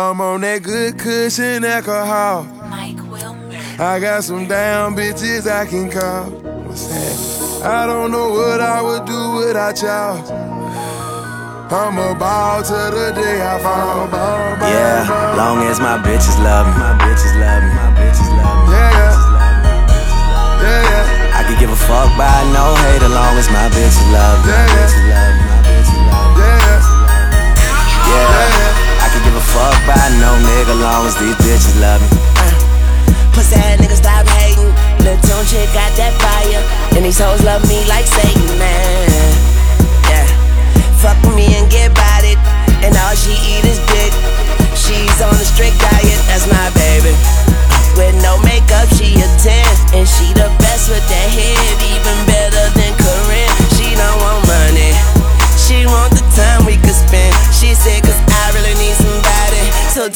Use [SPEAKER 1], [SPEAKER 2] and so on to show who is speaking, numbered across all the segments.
[SPEAKER 1] I'm on that good kush and alcohol.
[SPEAKER 2] Mike Wilmer.
[SPEAKER 1] I got some damn bitches I can call. What's that? I don't know what I would do without y'all. I'm a ball till the day I fall. Ball, ball,
[SPEAKER 3] Yeah,
[SPEAKER 1] ball.
[SPEAKER 3] long as my bitches love me, my bitches love me, my bitches love me.
[SPEAKER 1] Yeah, yeah. Yeah, yeah.
[SPEAKER 3] I could give a fuck by no hate, as long as my bitches love me, my
[SPEAKER 1] Yeah, yeah.
[SPEAKER 3] A fuck by no nigga, long as these bitches love me.
[SPEAKER 4] Uh, pussy ass nigga stop hating. Lil' Tunechi got that fire. And these hoes love me like Satan, man.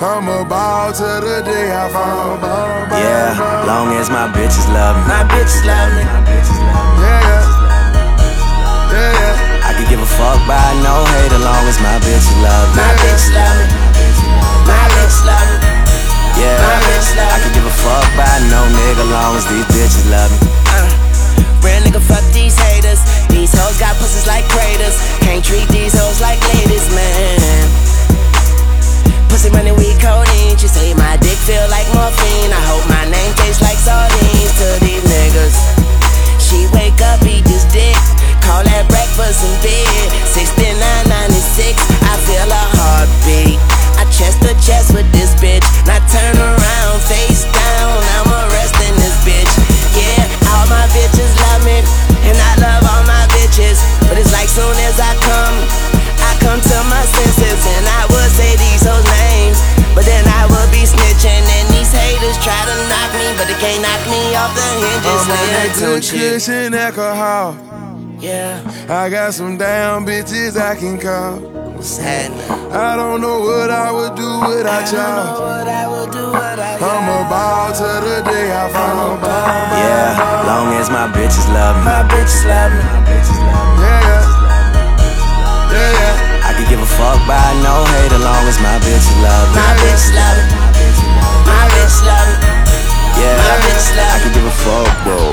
[SPEAKER 1] I'm a ball till the day I fall. Ball, ball,
[SPEAKER 3] Yeah,
[SPEAKER 1] ball.
[SPEAKER 3] long as my bitches love me,
[SPEAKER 4] My bitches love me.
[SPEAKER 3] my bitches love me.
[SPEAKER 1] Yeah, yeah. Yeah, yeah.
[SPEAKER 3] I could give a fuck by no hate, as long as my bitches love me.
[SPEAKER 4] My bitches love me. My bitches love me.
[SPEAKER 3] Yeah,
[SPEAKER 4] My bitches love
[SPEAKER 3] I
[SPEAKER 4] me.
[SPEAKER 3] could give a fuck by no nigga, long as these bitches love me.
[SPEAKER 4] In bed. 6996, I feel a heartbeat. I chest to chest with this bitch. Now turn around, face down. I'm arresting this bitch. Yeah, all my bitches love me. And I love all my bitches. But it's like soon as I come, I come to my senses. And I would say these hoes names. But then I would be snitching. And these haters try to knock me. But they can't knock me off the hinges.
[SPEAKER 1] I'm on that
[SPEAKER 4] Lil'
[SPEAKER 1] good
[SPEAKER 4] Tune chick.
[SPEAKER 1] kush and alcohol.
[SPEAKER 4] Yeah,
[SPEAKER 1] I got some damn bitches I can call.
[SPEAKER 4] what's happening?
[SPEAKER 1] I don't know what I would do
[SPEAKER 4] I
[SPEAKER 1] without
[SPEAKER 4] don't know
[SPEAKER 1] y'all.
[SPEAKER 4] what I would do without
[SPEAKER 1] I'm a ball till the day I fall.
[SPEAKER 3] Yeah, long as my bitches love me,
[SPEAKER 4] My bitches love me.
[SPEAKER 3] my bitches love me.
[SPEAKER 1] Yeah, yeah. Yeah, yeah.
[SPEAKER 3] I could give a fuck by no hate, as long as my bitches love me.
[SPEAKER 4] My bitches love me. My bitches love me.
[SPEAKER 3] Yeah,
[SPEAKER 4] My bitches love
[SPEAKER 3] I
[SPEAKER 4] me.
[SPEAKER 3] could give a fuck, bro.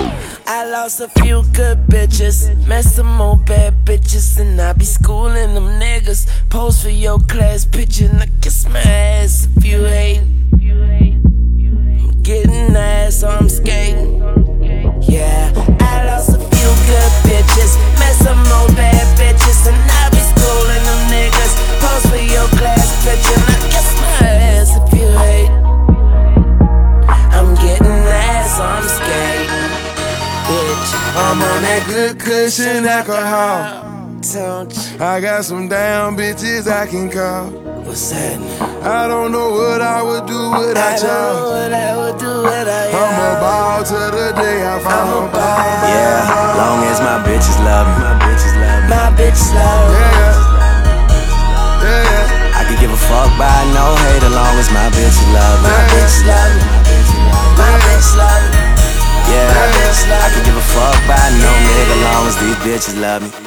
[SPEAKER 4] I lost a few good bitches, met some more bad bitches, and I be schooling them niggas. Pose for your class picture, and I kiss my ass if you hate. I'm getting ass, so I'm skating. Yeah, I lost a few good bitches, met some more bad bitches, and I be schooling them niggas. Pose for your class picture, and I I'm
[SPEAKER 1] on that good kush and alcohol.
[SPEAKER 4] don't you?
[SPEAKER 1] I got some damn bitches I can call.
[SPEAKER 4] What's happening?
[SPEAKER 1] I don't know what I would do
[SPEAKER 4] I
[SPEAKER 1] without
[SPEAKER 4] don't
[SPEAKER 1] y'all.
[SPEAKER 4] I would do without
[SPEAKER 1] I'm a
[SPEAKER 4] you.
[SPEAKER 1] ball till the day I fall.
[SPEAKER 4] I'm a ball.
[SPEAKER 3] Yeah, long as my bitches love me, my bitches love me.
[SPEAKER 4] My bitch love.
[SPEAKER 1] me. yeah. Yeah, yeah.
[SPEAKER 3] I could give a fuck by no hate, as long as my bitches bitches love me.